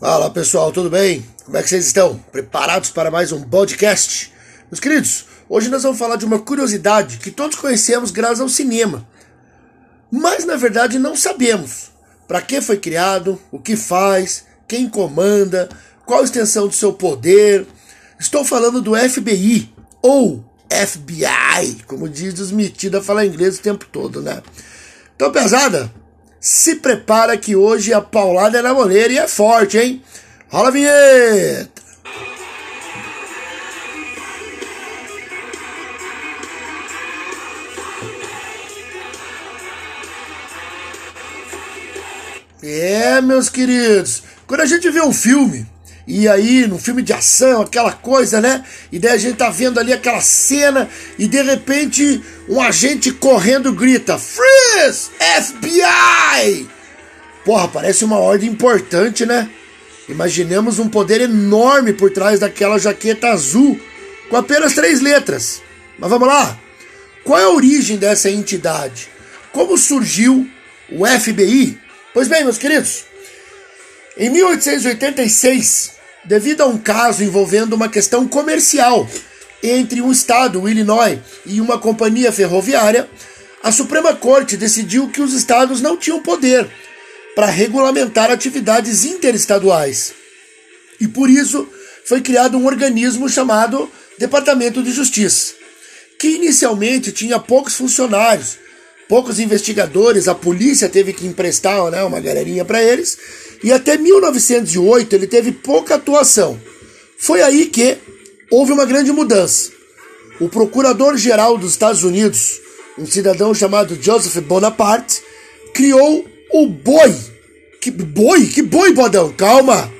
Fala pessoal, tudo bem? Como é que vocês estão? Preparados para mais um podcast? Meus queridos, hoje nós vamos falar de uma curiosidade que todos conhecemos graças ao cinema, mas na verdade não sabemos para que foi criado, o que faz, quem comanda, qual a extensão do seu poder. Estou falando do FBI ou FBI, como diz os metidos a falar inglês o tempo todo, né? Então, pesada, se prepara que hoje a paulada é na moleira e é forte, hein? Rola a vinheta! É, meus queridos, quando a gente vê um filme, e aí, no filme de ação, aquela coisa, né? E daí a gente tá vendo ali aquela cena e de repente um agente correndo grita: Freeze! FBI! Porra, parece uma ordem importante, né? Imaginemos um poder enorme por trás daquela jaqueta azul com apenas três letras. Mas vamos lá? Qual é a origem dessa entidade? Como surgiu o FBI? Pois bem, meus queridos, em 1886, devido a um caso envolvendo uma questão comercial entre um estado, o Illinois, e uma companhia ferroviária, a Suprema Corte decidiu que os estados não tinham poder para regulamentar atividades interestaduais. E por isso foi criado um organismo chamado Departamento de Justiça, que inicialmente tinha poucos funcionários, poucos investigadores, a polícia teve que emprestar né, uma galerinha para eles, e até 1908 ele teve pouca atuação. Foi aí que houve uma grande mudança. O procurador-geral dos Estados Unidos, um cidadão chamado Joseph Bonaparte, criou o BOI. Que boi? Que boi, bodão? Calma!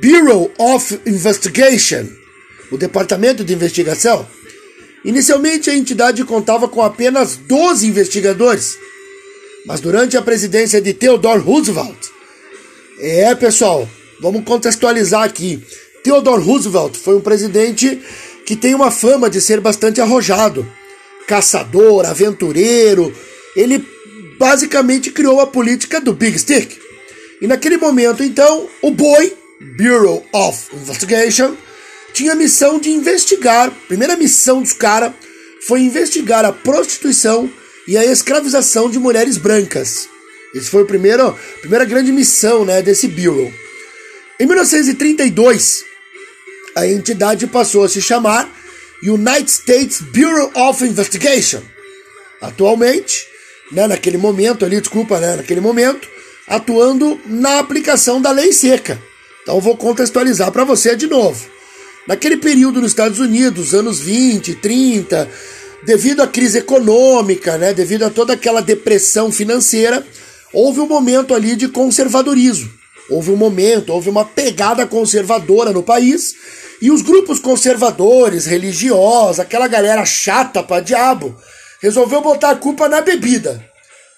Bureau of Investigation, o Departamento de Investigação. Inicialmente a entidade contava com apenas 12 investigadores, mas durante a presidência de Theodore Roosevelt, é, pessoal, vamos contextualizar aqui. Theodore Roosevelt foi um presidente que tem uma fama de ser bastante arrojado, caçador, aventureiro. Ele basicamente criou a política do Big Stick. E naquele momento, então, o BOI, Bureau of Investigation, tinha a missão de investigar. Primeira missão dos caras foi investigar a prostituição e a escravização de mulheres brancas. Esse foi o primeiro, primeira grande missão né, desse Bureau. Em 1932, a entidade passou a se chamar United States Bureau of Investigation. Atualmente, né, naquele momento ali, desculpa, né, naquele momento, atuando na aplicação da lei seca. Então vou contextualizar para você de novo. Naquele período nos Estados Unidos, anos 20, 30, devido à crise econômica, né, devido a toda aquela depressão financeira, houve um momento ali de conservadorismo. Houve um momento, houve uma pegada conservadora no país, e os grupos conservadores, religiosos, aquela galera chata pra diabo, resolveu botar a culpa na bebida.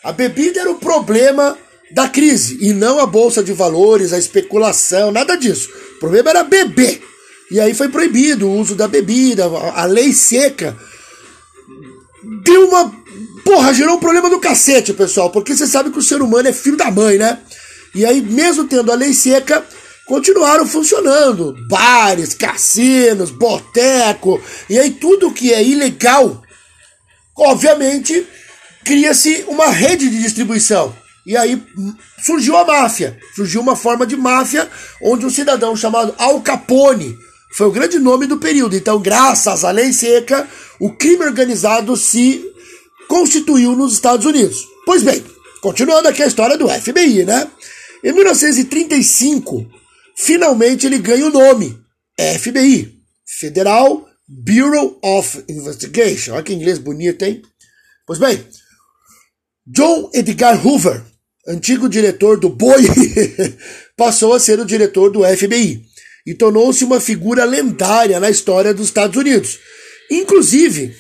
A bebida era o problema da crise, e não a bolsa de valores, a especulação, nada disso. O problema era beber. E aí foi proibido o uso da bebida, a lei seca deu uma Porra, gerou um problema do cacete, pessoal, porque você sabe que o ser humano é filho da mãe, né? E aí, mesmo tendo a lei seca, continuaram funcionando. Bares, cassinos, boteco, e aí tudo que é ilegal, obviamente, cria-se uma rede de distribuição. E aí surgiu a máfia, surgiu uma forma de máfia onde um cidadão chamado Al Capone foi o grande nome do período. Então, graças à lei seca, o crime organizado se constituiu nos Estados Unidos. Pois bem, continuando aqui a história do FBI, né? Em 1935, finalmente ele ganha o nome FBI Federal Bureau of Investigation. Olha que inglês bonito, hein? Pois bem, John Edgar Hoover, antigo diretor do BOI, passou a ser o diretor do FBI e tornou-se uma figura lendária na história dos Estados Unidos. Inclusive,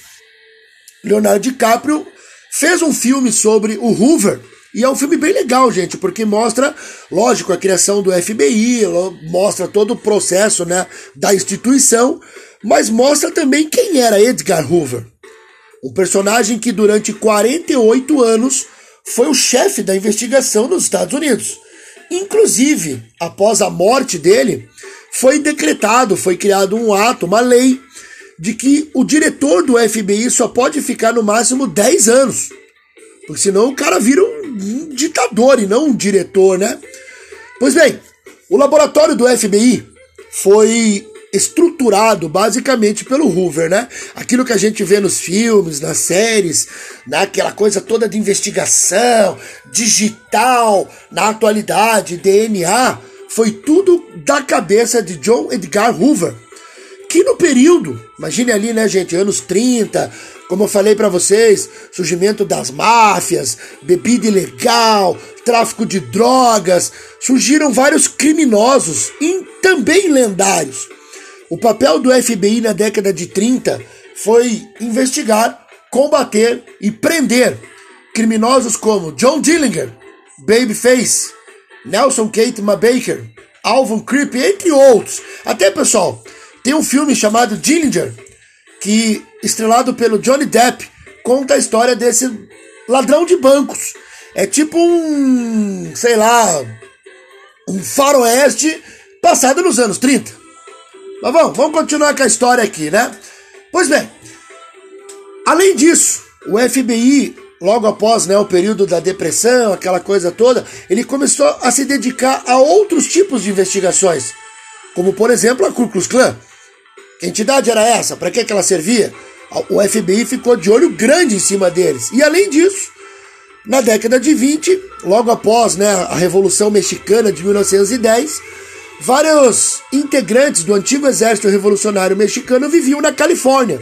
Leonardo DiCaprio fez um filme sobre o Hoover. E é um filme bem legal, gente, porque mostra, lógico, a criação do FBI, mostra todo o processo né, da instituição, mas mostra também quem era Edgar Hoover. Um personagem que durante 48 anos foi o chefe da investigação nos Estados Unidos. inclusive, após a morte dele, foi decretado, foi criado um ato, uma lei, de que o diretor do FBI só pode ficar no máximo 10 anos. Porque senão o cara vira um ditador e não um diretor, né? Pois bem, o laboratório do FBI foi estruturado basicamente pelo Hoover, né? Aquilo que a gente vê nos filmes, nas séries, naquela coisa toda de investigação, digital, na atualidade, DNA, foi tudo da cabeça de John Edgar Hoover. Que no período, imagine ali, né, gente, anos 30, como eu falei para vocês, surgimento das máfias, bebida ilegal, tráfico de drogas, surgiram vários criminosos e também lendários. O papel do FBI na década de 30 foi investigar, combater e prender criminosos como John Dillinger, Babyface, Nelson Kate Baker, Alvin Creep, entre outros. Até, pessoal, tem um filme chamado Dillinger, que, estrelado pelo Johnny Depp, conta a história desse ladrão de bancos. É tipo um, sei lá, um faroeste passado nos anos 30. Mas vamos, vamos continuar com a história aqui, né? Pois bem, além disso, o FBI, logo após né, o período da depressão, aquela coisa toda, ele começou a se dedicar a outros tipos de investigações, como por exemplo a Ku Klux Klan. Que entidade era essa? Para que, que ela servia? O FBI ficou de olho grande em cima deles. E além disso, na década de 20, logo após né, a Revolução Mexicana de 1910, vários integrantes do antigo Exército Revolucionário Mexicano viviam na Califórnia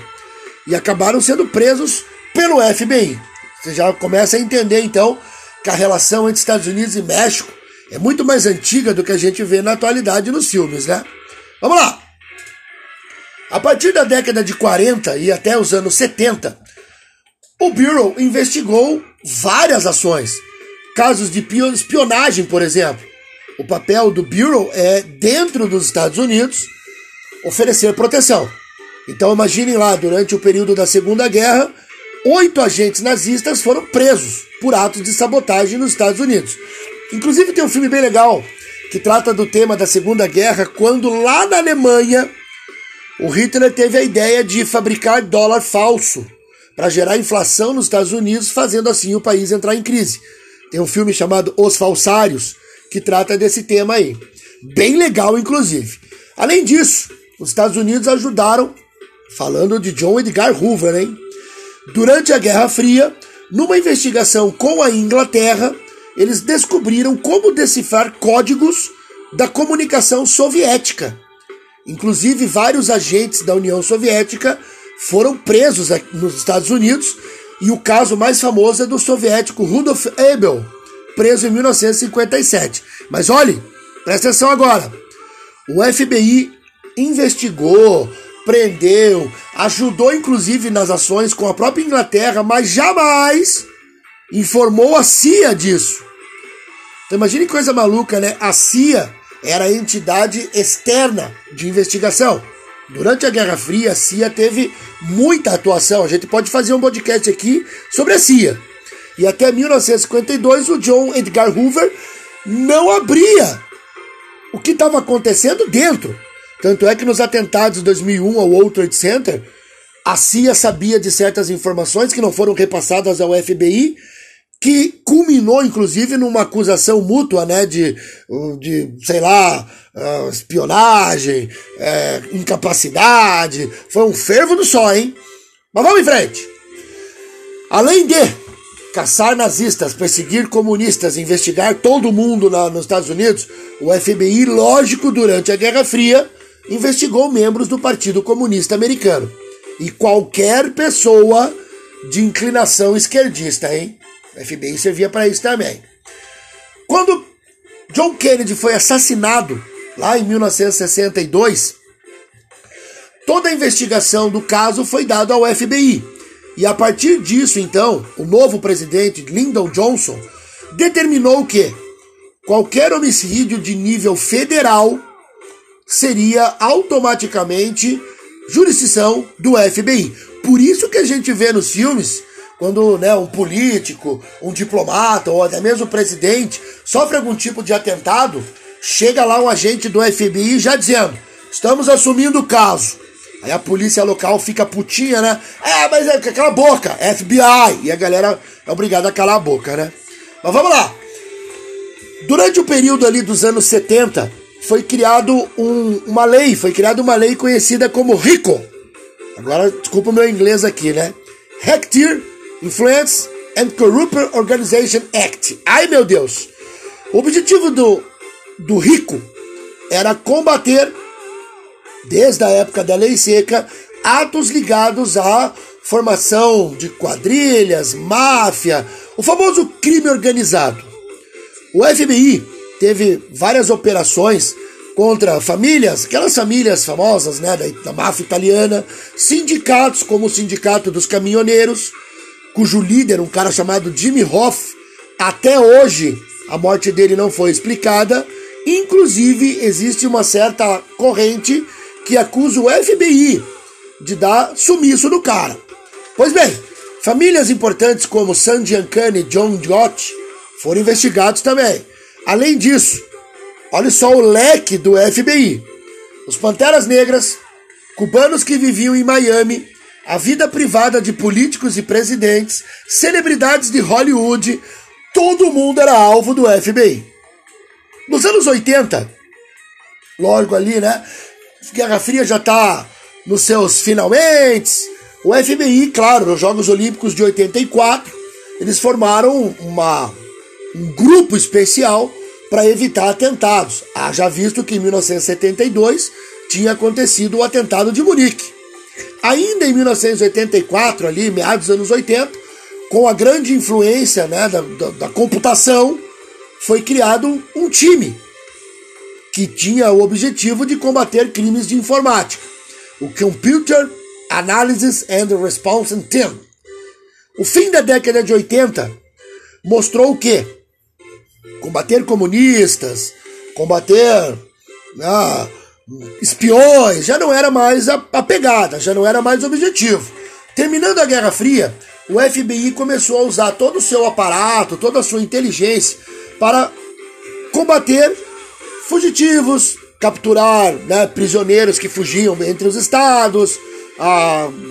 e acabaram sendo presos pelo FBI. Você já começa a entender então que a relação entre Estados Unidos e México é muito mais antiga do que a gente vê na atualidade nos filmes, né? Vamos lá! A partir da década de 40 e até os anos 70, o Bureau investigou várias ações. Casos de espionagem, por exemplo. O papel do Bureau é, dentro dos Estados Unidos, oferecer proteção. Então imaginem lá, durante o período da Segunda Guerra, oito agentes nazistas foram presos por atos de sabotagem nos Estados Unidos. Inclusive tem um filme bem legal que trata do tema da Segunda Guerra, quando lá na Alemanha o Hitler teve a ideia de fabricar dólar falso para gerar inflação nos Estados Unidos, fazendo assim o país entrar em crise. Tem um filme chamado Os Falsários que trata desse tema aí. Bem legal, inclusive. Além disso, os Estados Unidos ajudaram, falando de John Edgar Hoover, hein? Durante a Guerra Fria, numa investigação com a Inglaterra, eles descobriram como decifrar códigos da comunicação soviética Inclusive, vários agentes da União Soviética foram presos nos Estados Unidos, e o caso mais famoso é do soviético Rudolf Abel, preso em 1957. Mas olhe, presta atenção agora. O FBI investigou, prendeu, ajudou inclusive nas ações com a própria Inglaterra, mas jamais informou a CIA disso. Então imagine que coisa maluca, né? A CIA era a entidade externa de investigação. Durante a Guerra Fria, a CIA teve muita atuação. A gente pode fazer um podcast aqui sobre a CIA. E até 1952, o John Edgar Hoover não abria o que estava acontecendo dentro. Tanto é que nos atentados de 2001 ao World Trade Center, a CIA sabia de certas informações que não foram repassadas ao FBI que culminou, inclusive, numa acusação mútua, né, de, de sei lá, uh, espionagem, uh, incapacidade. Foi um fervo do só, hein? Mas vamos em frente. Além de caçar nazistas, perseguir comunistas, investigar todo mundo na, nos Estados Unidos, o FBI, lógico, durante a Guerra Fria, investigou membros do Partido Comunista Americano. E qualquer pessoa de inclinação esquerdista, hein? O FBI servia para isso também. Quando John Kennedy foi assassinado, lá em 1962, toda a investigação do caso foi dada ao FBI. E a partir disso, então, o novo presidente Lyndon Johnson determinou que qualquer homicídio de nível federal seria automaticamente jurisdição do FBI. Por isso que a gente vê nos filmes quando né, um político, um diplomata ou até mesmo o presidente sofre algum tipo de atentado, chega lá um agente do FBI já dizendo: estamos assumindo o caso. Aí a polícia local fica putinha, né? É, mas é, cala a boca, FBI. E a galera é obrigada a calar a boca, né? Mas vamos lá. Durante o período ali dos anos 70, foi criado um, uma lei, foi criada uma lei conhecida como RICO. Agora, desculpa o meu inglês aqui, né? Hector Influence and Corrupt Organization Act. Ai, meu Deus! O objetivo do, do RICO era combater desde a época da lei seca, atos ligados à formação de quadrilhas, máfia, o famoso crime organizado. O FBI teve várias operações contra famílias, aquelas famílias famosas né, da, da máfia italiana, sindicatos como o Sindicato dos Caminhoneiros, cujo líder, um cara chamado Jimmy Hoff, até hoje a morte dele não foi explicada. Inclusive, existe uma certa corrente que acusa o FBI de dar sumiço no cara. Pois bem, famílias importantes como San Giancani e John Gott foram investigados também. Além disso, olha só o leque do FBI. Os Panteras Negras, cubanos que viviam em Miami, a vida privada de políticos e presidentes, celebridades de Hollywood, todo mundo era alvo do FBI. Nos anos 80, lógico ali, né? Guerra Fria já está nos seus finalmente. O FBI, claro, nos Jogos Olímpicos de 84, eles formaram uma, um grupo especial para evitar atentados. Haja visto que em 1972 tinha acontecido o atentado de Munique. Ainda em 1984, ali, meados dos anos 80, com a grande influência né, da, da, da computação, foi criado um time que tinha o objetivo de combater crimes de informática, o Computer Analysis and Response Team. O fim da década de 80 mostrou o quê? Combater comunistas, combater ah, espiões, já não era mais a, a pegada, já não era mais o objetivo. Terminando a Guerra Fria, o FBI começou a usar todo o seu aparato, toda a sua inteligência para combater fugitivos, capturar né, prisioneiros que fugiam entre os estados,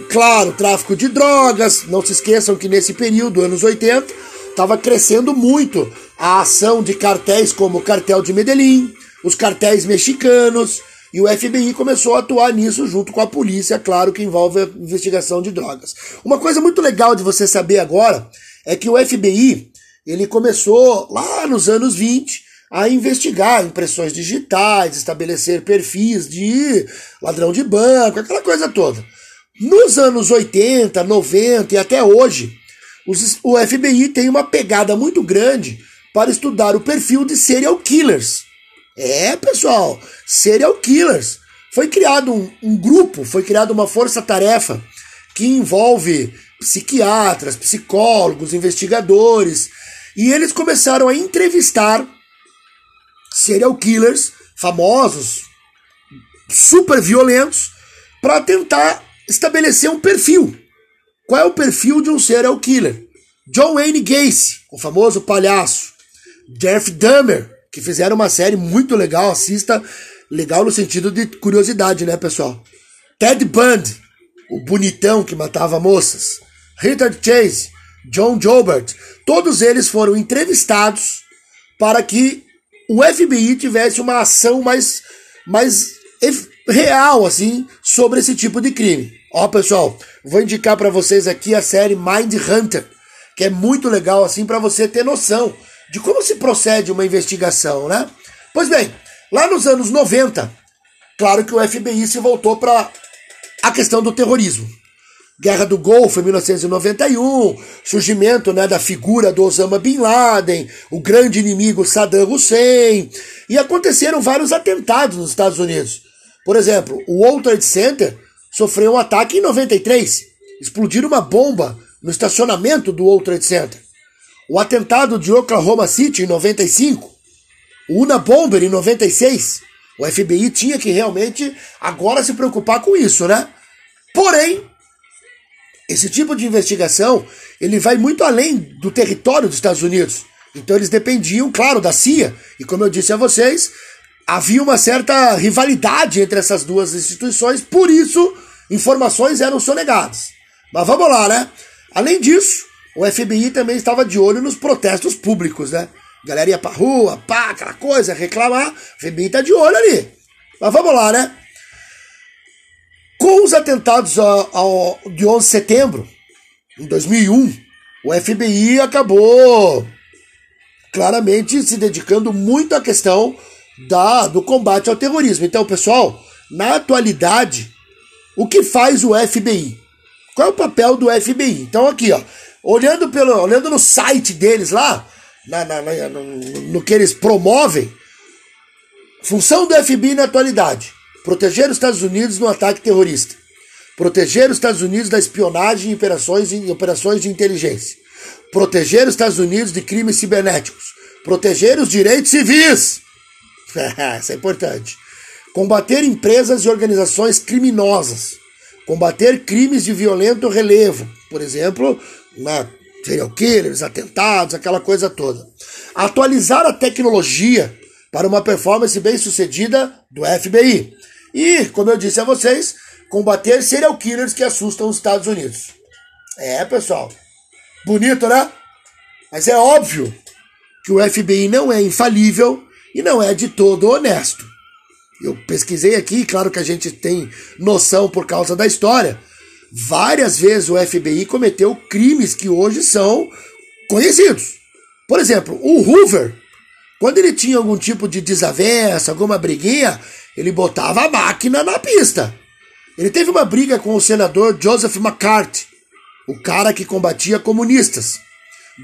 claro, tráfico de drogas. Não se esqueçam que nesse período, anos 80, estava crescendo muito a ação de cartéis como o cartel de Medellín, os cartéis mexicanos, e o FBI começou a atuar nisso junto com a polícia, claro que envolve a investigação de drogas. Uma coisa muito legal de você saber agora é que o FBI, ele começou lá nos anos 20 a investigar impressões digitais, estabelecer perfis de ladrão de banco, aquela coisa toda. Nos anos 80, 90 e até hoje, o FBI tem uma pegada muito grande para estudar o perfil de serial killers. É, pessoal, serial killers. Foi criado um, um grupo, foi criada uma força-tarefa que envolve psiquiatras, psicólogos, investigadores, e eles começaram a entrevistar serial killers famosos, super violentos, para tentar estabelecer um perfil. Qual é o perfil de um serial killer? John Wayne Gacy, o famoso palhaço. Jeff Dahmer, que fizeram uma série muito legal, assista. Legal no sentido de curiosidade, né, pessoal? Ted Bundy, o bonitão que matava moças. Richard Chase, John Jobert, todos eles foram entrevistados para que o FBI tivesse uma ação mais, mais real, assim, sobre esse tipo de crime. Ó, pessoal, vou indicar para vocês aqui a série Mind Hunter, que é muito legal, assim, para você ter noção de como se procede uma investigação, né? Pois bem, lá nos anos 90, claro que o FBI se voltou para a questão do terrorismo. Guerra do Golfo em 1991, surgimento né, da figura do Osama Bin Laden, o grande inimigo Saddam Hussein, e aconteceram vários atentados nos Estados Unidos. Por exemplo, o World Trade Center sofreu um ataque em 93, explodiram uma bomba no estacionamento do World Trade Center. O atentado de Oklahoma City em 95, o Una Bomber em 96. O FBI tinha que realmente agora se preocupar com isso, né? Porém, esse tipo de investigação ele vai muito além do território dos Estados Unidos. Então eles dependiam, claro, da CIA. E como eu disse a vocês, havia uma certa rivalidade entre essas duas instituições, por isso informações eram sonegadas. Mas vamos lá, né? Além disso, o FBI também estava de olho nos protestos públicos, né? Galera ia pra rua, pá, aquela coisa, reclamar. O FBI tá de olho ali. Mas vamos lá, né? Com os atentados ao, ao, de 11 de setembro, em 2001, o FBI acabou claramente se dedicando muito à questão da, do combate ao terrorismo. Então, pessoal, na atualidade, o que faz o FBI? Qual é o papel do FBI? Então, aqui, ó, olhando, pelo, olhando no site deles lá, na, na, na no, no que eles promovem, função do FBI na atualidade: proteger os Estados Unidos no ataque terrorista, proteger os Estados Unidos da espionagem e operações, operações de inteligência, proteger os Estados Unidos de crimes cibernéticos, proteger os direitos civis. Isso é importante. Combater empresas e organizações criminosas. Combater crimes de violento relevo. Por exemplo, na serial killers, atentados, aquela coisa toda. Atualizar a tecnologia para uma performance bem sucedida do FBI. E, como eu disse a vocês, combater serial killers que assustam os Estados Unidos. É, pessoal. Bonito, né? Mas é óbvio que o FBI não é infalível e não é de todo honesto. Eu pesquisei aqui, claro que a gente tem noção por causa da história. Várias vezes o FBI cometeu crimes que hoje são conhecidos. Por exemplo, o Hoover, quando ele tinha algum tipo de desavença, alguma briguinha, ele botava a máquina na pista. Ele teve uma briga com o senador Joseph McCarthy, o cara que combatia comunistas.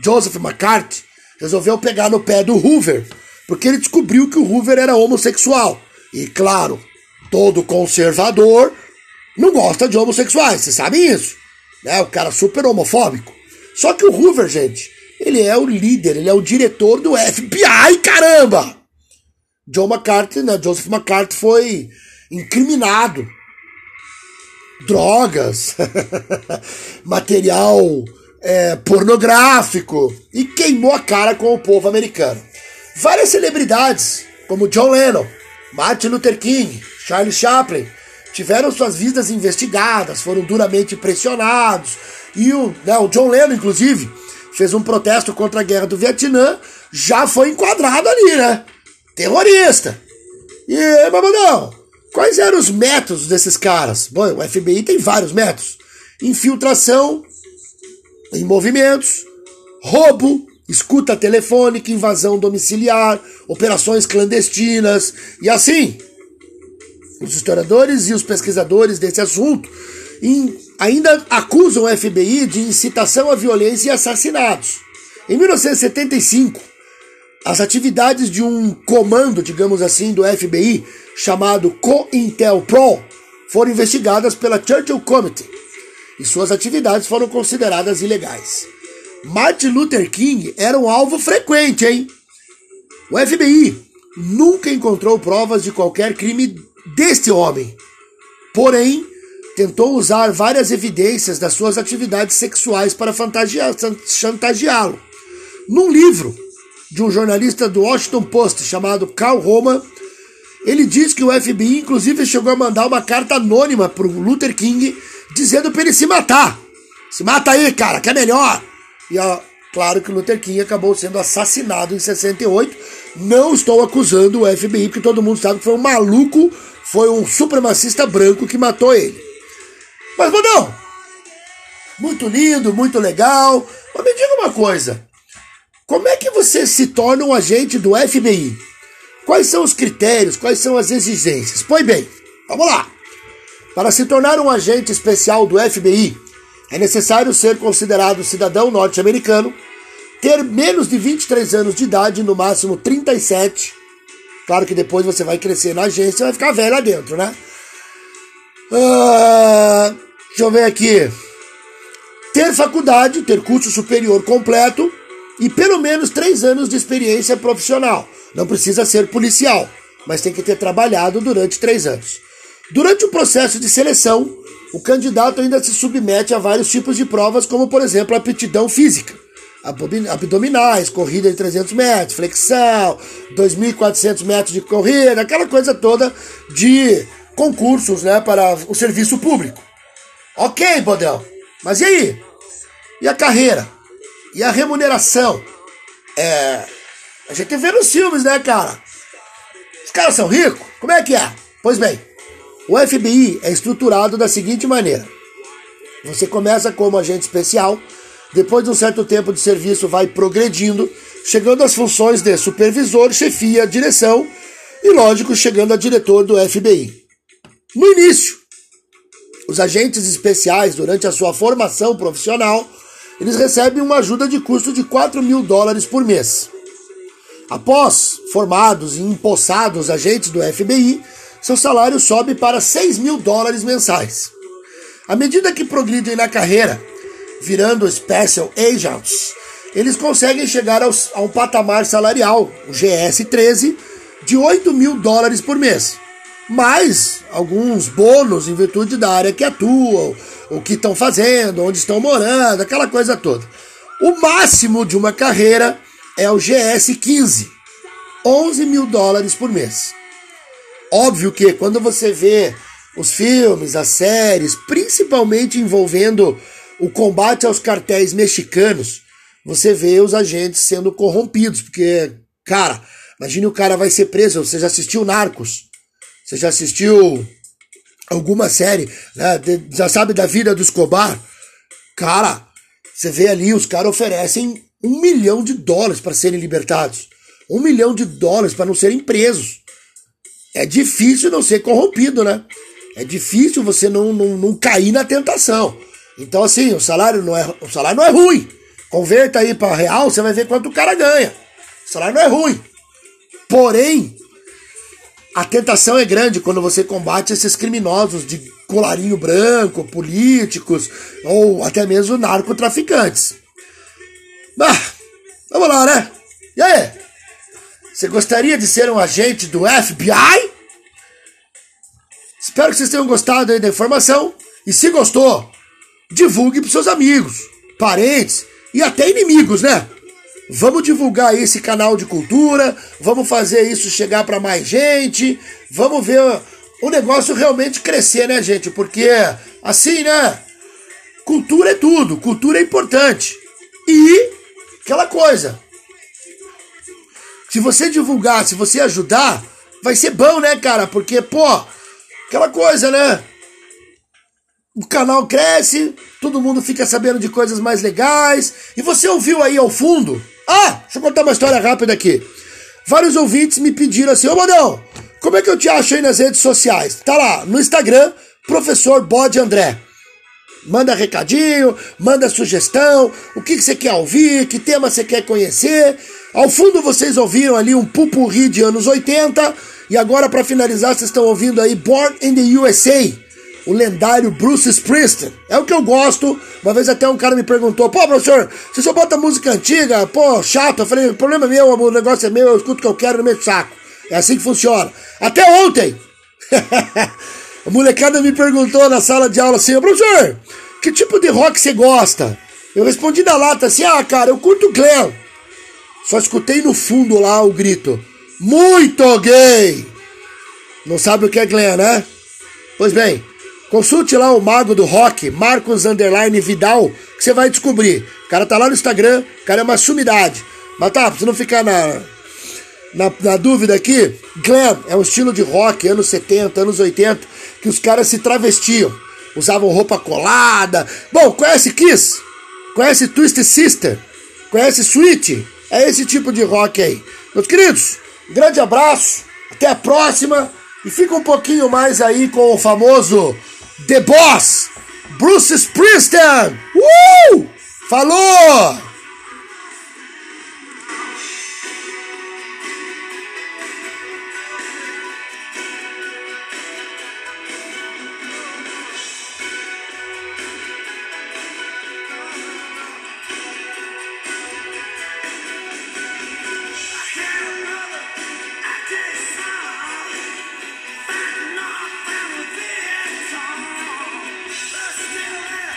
Joseph McCarthy resolveu pegar no pé do Hoover, porque ele descobriu que o Hoover era homossexual. E claro, todo conservador não gosta de homossexuais, vocês sabem isso. Né? O cara super homofóbico. Só que o Hoover, gente, ele é o líder, ele é o diretor do FBI, caramba! John McCarthy, né? Joseph McCarthy foi incriminado. Drogas, material é, pornográfico e queimou a cara com o povo americano. Várias celebridades, como John Lennon, Martin Luther King, Charlie Chaplin, tiveram suas vidas investigadas, foram duramente pressionados. E o, né, o John Lennon, inclusive, fez um protesto contra a guerra do Vietnã, já foi enquadrado ali, né? Terrorista. E, Mamadão, quais eram os métodos desses caras? Bom, o FBI tem vários métodos: infiltração em movimentos, roubo, escuta telefônica, invasão domiciliar, operações clandestinas e assim. Os historiadores e os pesquisadores desse assunto ainda acusam o FBI de incitação à violência e assassinatos. Em 1975, as atividades de um comando, digamos assim, do FBI, chamado COINTELPRO, foram investigadas pela Churchill Committee e suas atividades foram consideradas ilegais. Martin Luther King era um alvo frequente, hein? O FBI nunca encontrou provas de qualquer crime deste homem. Porém, tentou usar várias evidências das suas atividades sexuais para chantageá-lo. Num livro de um jornalista do Washington Post chamado Carl Roma, ele diz que o FBI inclusive chegou a mandar uma carta anônima para o Luther King dizendo para ele se matar. Se mata aí, cara, que é melhor. E ó, claro que o Luther King acabou sendo assassinado em 68. Não estou acusando o FBI, porque todo mundo sabe que foi um maluco, foi um supremacista branco que matou ele. Mas, Bodão, muito lindo, muito legal. Mas me diga uma coisa: como é que você se torna um agente do FBI? Quais são os critérios, quais são as exigências? Pois bem, vamos lá. Para se tornar um agente especial do FBI, é necessário ser considerado cidadão norte-americano, ter menos de 23 anos de idade, no máximo 37. Claro que depois você vai crescer na agência e vai ficar velho lá dentro, né? Uh, deixa eu ver aqui. Ter faculdade, ter curso superior completo e pelo menos 3 anos de experiência profissional. Não precisa ser policial, mas tem que ter trabalhado durante 3 anos. Durante o processo de seleção, o candidato ainda se submete a vários tipos de provas, como por exemplo a aptidão física, abdominais, corrida de 300 metros, flexão, 2.400 metros de corrida, aquela coisa toda de concursos né, para o serviço público. Ok, Bodel, mas e aí? E a carreira? E a remuneração? É. A gente vê nos filmes, né, cara? Os caras são ricos? Como é que é? Pois bem, o FBI é estruturado da seguinte maneira: você começa como agente especial, depois de um certo tempo de serviço vai progredindo, chegando às funções de supervisor, chefia, direção e, lógico, chegando a diretor do FBI. No início, os agentes especiais, durante a sua formação profissional, eles recebem uma ajuda de custo de 4 mil dólares por mês. Após formados e empossados agentes do FBI, seu salário sobe para 6 mil dólares mensais. À medida que progridem na carreira, virando Special Agents, eles conseguem chegar aos, a um patamar salarial, o GS-13, de 8 mil dólares por mês. Mais alguns bônus em virtude da área que atuam, o que estão fazendo, onde estão morando, aquela coisa toda. O máximo de uma carreira é o GS-15, 11 mil dólares por mês. Óbvio que quando você vê os filmes, as séries, principalmente envolvendo o combate aos cartéis mexicanos, você vê os agentes sendo corrompidos, porque, cara, imagine o cara vai ser preso, você já assistiu Narcos, você já assistiu alguma série, né, já sabe da vida do Escobar, cara, você vê ali, os caras oferecem um milhão de dólares para serem libertados, um milhão de dólares para não serem presos. É difícil não ser corrompido, né? É difícil você não, não, não cair na tentação. Então, assim, o salário não é, o salário não é ruim. Converta aí para real, você vai ver quanto o cara ganha. O salário não é ruim. Porém, a tentação é grande quando você combate esses criminosos de colarinho branco, políticos ou até mesmo narcotraficantes. Ah, vamos lá, né? E aí? Você gostaria de ser um agente do FBI? Espero que vocês tenham gostado aí da informação. E se gostou, divulgue para seus amigos, parentes e até inimigos, né? Vamos divulgar esse canal de cultura, vamos fazer isso chegar para mais gente, vamos ver o negócio realmente crescer, né, gente? Porque assim, né? Cultura é tudo, cultura é importante. E aquela coisa, se você divulgar, se você ajudar, vai ser bom, né, cara? Porque, pô, aquela coisa, né? O canal cresce, todo mundo fica sabendo de coisas mais legais. E você ouviu aí ao fundo? Ah, deixa eu contar uma história rápida aqui. Vários ouvintes me pediram assim: Ô Modão, como é que eu te acho aí nas redes sociais? Tá lá, no Instagram, Professor Bode André. Manda recadinho, manda sugestão, o que, que você quer ouvir, que tema você quer conhecer. Ao fundo vocês ouviram ali um pupurri de anos 80 e agora para finalizar vocês estão ouvindo aí Born in the USA, o lendário Bruce Springsteen. É o que eu gosto. Uma vez até um cara me perguntou: "Pô, professor, você só bota música antiga? Pô, chato". Eu falei: "O problema é meu, o negócio é meu, eu escuto o que eu quero no meu saco". É assim que funciona. Até ontem. a molecada me perguntou na sala de aula assim: "Professor, que tipo de rock você gosta?" Eu respondi na lata assim: "Ah, cara, eu curto glam". Só escutei no fundo lá o grito: Muito gay! Não sabe o que é Glenn, né? Pois bem, consulte lá o mago do rock, Marcos Underline Vidal, que você vai descobrir. O cara tá lá no Instagram, o cara é uma sumidade. Mas tá, pra você não ficar na, na, na dúvida aqui, Glam é um estilo de rock, anos 70, anos 80, que os caras se travestiam. Usavam roupa colada. Bom, conhece Kiss? Conhece Twisted Sister? Conhece Sweet? É esse tipo de rock aí. Meus queridos, grande abraço, até a próxima e fica um pouquinho mais aí com o famoso The Boss, Bruce Springsteen. Uh! Falou!